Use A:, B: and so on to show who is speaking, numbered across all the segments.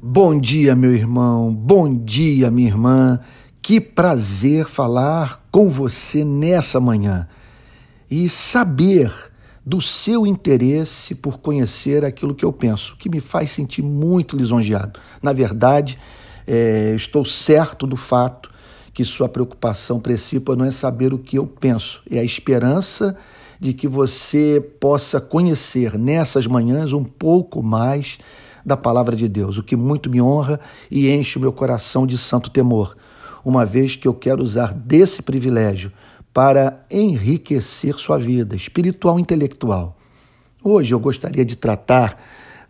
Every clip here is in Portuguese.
A: Bom dia, meu irmão, bom dia, minha irmã. Que prazer falar com você nessa manhã e saber do seu interesse por conhecer aquilo que eu penso, que me faz sentir muito lisonjeado. Na verdade, é, estou certo do fato que sua preocupação principal não é saber o que eu penso, é a esperança de que você possa conhecer nessas manhãs um pouco mais da palavra de Deus, o que muito me honra e enche o meu coração de santo temor, uma vez que eu quero usar desse privilégio para enriquecer sua vida espiritual e intelectual. Hoje eu gostaria de tratar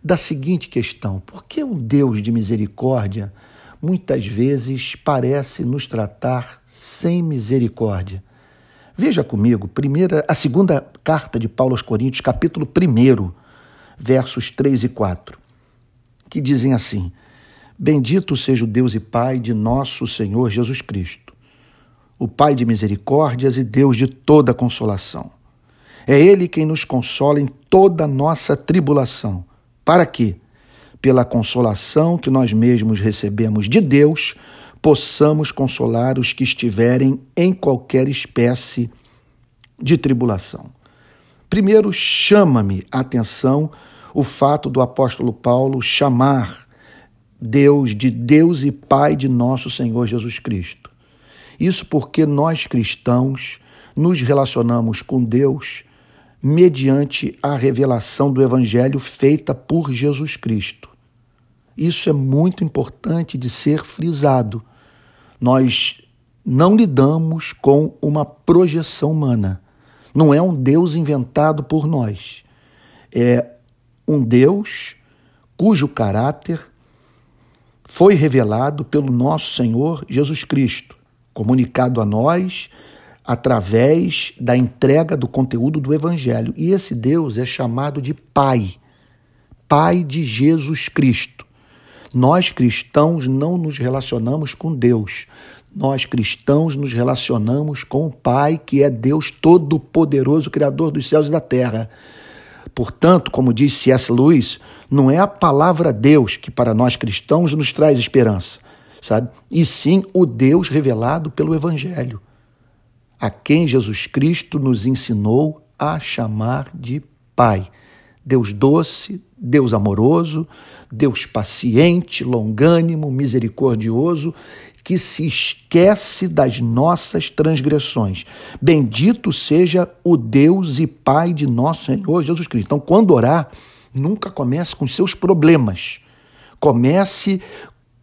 A: da seguinte questão: por que um Deus de misericórdia muitas vezes parece nos tratar sem misericórdia? Veja comigo, primeira, a segunda carta de Paulo aos Coríntios, capítulo 1, versos 3 e 4 que dizem assim: Bendito seja o Deus e Pai de nosso Senhor Jesus Cristo, o Pai de misericórdias e Deus de toda consolação. É Ele quem nos consola em toda nossa tribulação. Para que, pela consolação que nós mesmos recebemos de Deus, possamos consolar os que estiverem em qualquer espécie de tribulação. Primeiro, chama-me a atenção o fato do apóstolo Paulo chamar Deus de Deus e Pai de nosso Senhor Jesus Cristo. Isso porque nós cristãos nos relacionamos com Deus mediante a revelação do Evangelho feita por Jesus Cristo. Isso é muito importante de ser frisado. Nós não lidamos com uma projeção humana. Não é um Deus inventado por nós. É um Deus cujo caráter foi revelado pelo nosso Senhor Jesus Cristo, comunicado a nós através da entrega do conteúdo do Evangelho. E esse Deus é chamado de Pai, Pai de Jesus Cristo. Nós cristãos não nos relacionamos com Deus. Nós cristãos nos relacionamos com o Pai, que é Deus Todo-Poderoso, Criador dos céus e da terra. Portanto, como disse C.S. Lewis, não é a palavra Deus que para nós cristãos nos traz esperança, sabe? E sim o Deus revelado pelo Evangelho, a quem Jesus Cristo nos ensinou a chamar de Pai. Deus doce, Deus amoroso, Deus paciente, longânimo, misericordioso, que se esquece das nossas transgressões. Bendito seja o Deus e Pai de nosso Senhor Jesus Cristo. Então, quando orar, nunca comece com seus problemas. Comece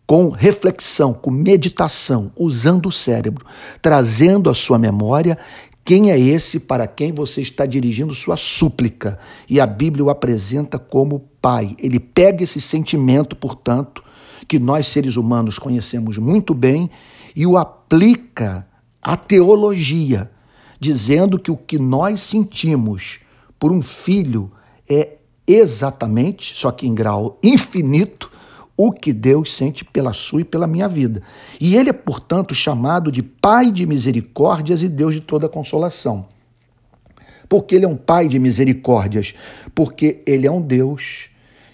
A: com reflexão, com meditação, usando o cérebro, trazendo à sua memória quem é esse para quem você está dirigindo sua súplica? E a Bíblia o apresenta como Pai. Ele pega esse sentimento, portanto, que nós seres humanos conhecemos muito bem e o aplica à teologia, dizendo que o que nós sentimos por um filho é exatamente, só que em grau infinito, o que Deus sente pela sua e pela minha vida. E ele é, portanto, chamado de Pai de misericórdias e Deus de toda consolação. Porque ele é um Pai de misericórdias, porque ele é um Deus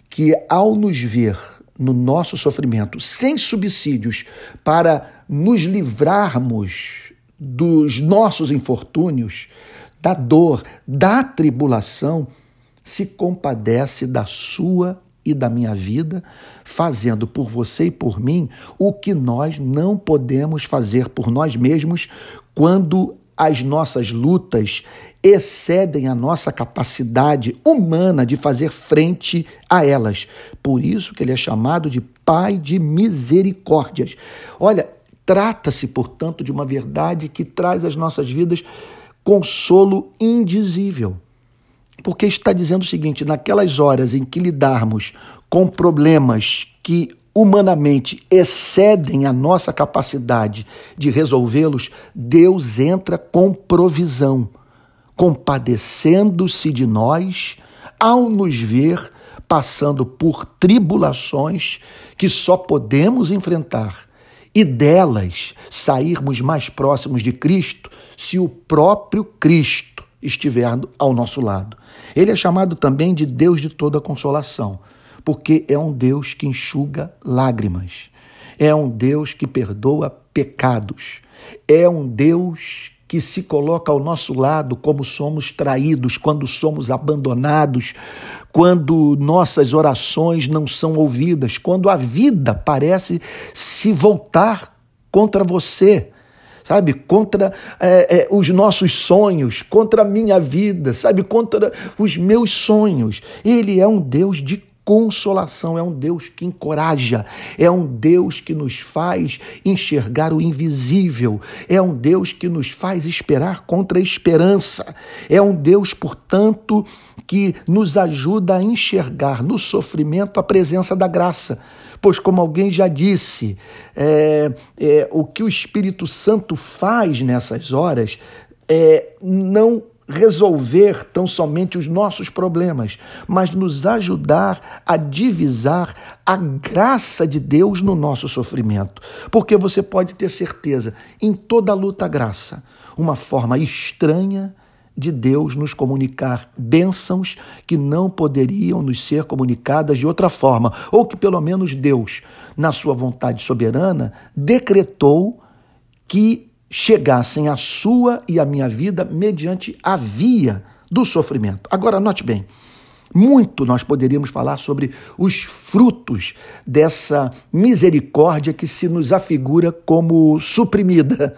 A: que, ao nos ver no nosso sofrimento, sem subsídios, para nos livrarmos dos nossos infortúnios, da dor, da tribulação, se compadece da sua e da minha vida, fazendo por você e por mim o que nós não podemos fazer por nós mesmos quando as nossas lutas excedem a nossa capacidade humana de fazer frente a elas. Por isso que ele é chamado de Pai de misericórdias. Olha, trata-se, portanto, de uma verdade que traz às nossas vidas consolo indizível porque está dizendo o seguinte: naquelas horas em que lidarmos com problemas que humanamente excedem a nossa capacidade de resolvê-los, Deus entra com provisão, compadecendo-se de nós ao nos ver passando por tribulações que só podemos enfrentar e delas sairmos mais próximos de Cristo se o próprio Cristo estiver ao nosso lado. Ele é chamado também de Deus de toda consolação, porque é um Deus que enxuga lágrimas, é um Deus que perdoa pecados, é um Deus que se coloca ao nosso lado quando somos traídos, quando somos abandonados, quando nossas orações não são ouvidas, quando a vida parece se voltar contra você sabe, contra é, é, os nossos sonhos, contra a minha vida, sabe, contra os meus sonhos. Ele é um Deus de consolação, é um Deus que encoraja, é um Deus que nos faz enxergar o invisível, é um Deus que nos faz esperar contra a esperança, é um Deus, portanto, que nos ajuda a enxergar no sofrimento a presença da graça. Pois, como alguém já disse, é, é, o que o Espírito Santo faz nessas horas é não resolver tão somente os nossos problemas, mas nos ajudar a divisar a graça de Deus no nosso sofrimento. Porque você pode ter certeza, em toda luta, graça, uma forma estranha de Deus nos comunicar bênçãos que não poderiam nos ser comunicadas de outra forma, ou que pelo menos Deus, na sua vontade soberana, decretou que chegassem à sua e à minha vida mediante a via do sofrimento. Agora, note bem, muito nós poderíamos falar sobre os frutos dessa misericórdia que se nos afigura como suprimida.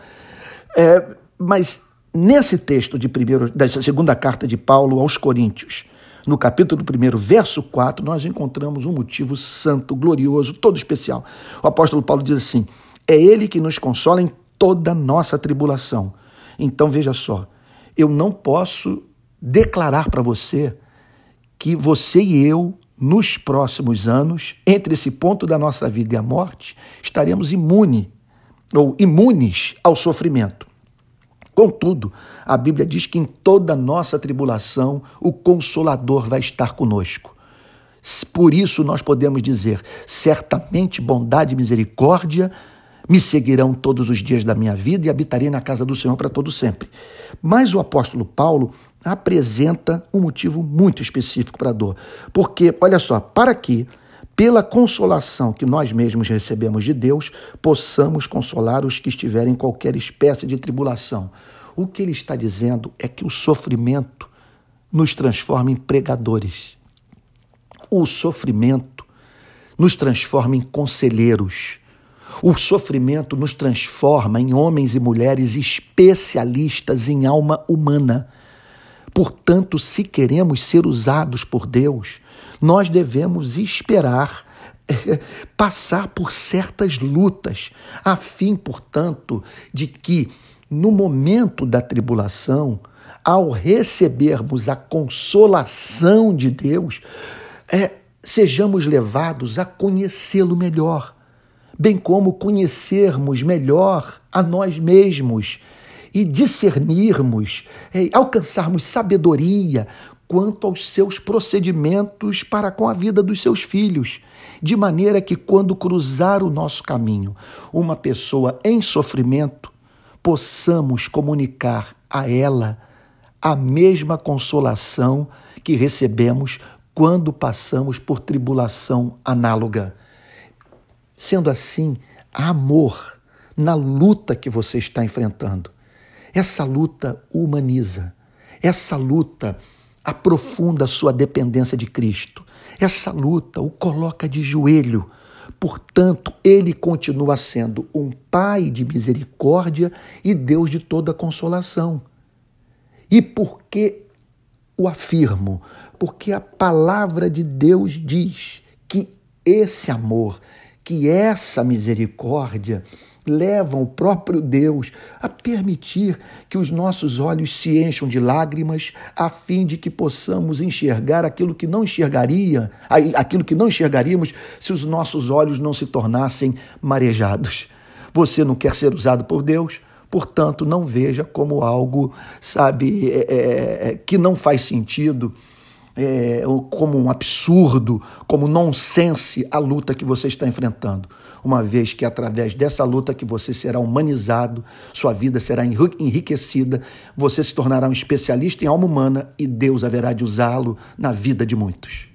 A: É, mas nesse texto de primeiro, dessa segunda carta de Paulo aos Coríntios, no capítulo 1, verso 4, nós encontramos um motivo santo, glorioso, todo especial. O apóstolo Paulo diz assim: É Ele que nos consola em toda nossa tribulação. Então veja só, eu não posso declarar para você que você e eu, nos próximos anos, entre esse ponto da nossa vida e a morte, estaremos imune ou imunes ao sofrimento. Contudo, a Bíblia diz que em toda nossa tribulação o Consolador vai estar conosco. Por isso nós podemos dizer: certamente bondade e misericórdia me seguirão todos os dias da minha vida e habitarei na casa do Senhor para todo sempre. Mas o apóstolo Paulo apresenta um motivo muito específico para a dor. Porque, olha só, para que, pela consolação que nós mesmos recebemos de Deus, possamos consolar os que estiverem em qualquer espécie de tribulação. O que ele está dizendo é que o sofrimento nos transforma em pregadores. O sofrimento nos transforma em conselheiros o sofrimento nos transforma em homens e mulheres especialistas em alma humana. Portanto, se queremos ser usados por Deus, nós devemos esperar passar por certas lutas, a fim, portanto, de que no momento da tribulação, ao recebermos a consolação de Deus, é, sejamos levados a conhecê-lo melhor bem como conhecermos melhor a nós mesmos e discernirmos, é, alcançarmos sabedoria quanto aos seus procedimentos para com a vida dos seus filhos, de maneira que quando cruzar o nosso caminho uma pessoa em sofrimento, possamos comunicar a ela a mesma consolação que recebemos quando passamos por tribulação análoga. Sendo assim, amor na luta que você está enfrentando. Essa luta humaniza, essa luta aprofunda a sua dependência de Cristo. Essa luta o coloca de joelho. Portanto, ele continua sendo um Pai de misericórdia e Deus de toda consolação. E por que o afirmo? Porque a palavra de Deus diz que esse amor, que essa misericórdia leva o próprio Deus a permitir que os nossos olhos se encham de lágrimas, a fim de que possamos enxergar aquilo que não enxergaria, aquilo que não enxergaríamos se os nossos olhos não se tornassem marejados. Você não quer ser usado por Deus? Portanto, não veja como algo, sabe, é, é, é que não faz sentido é, como um absurdo, como nonsense a luta que você está enfrentando. Uma vez que através dessa luta que você será humanizado, sua vida será enriquecida, você se tornará um especialista em alma humana e Deus haverá de usá-lo na vida de muitos.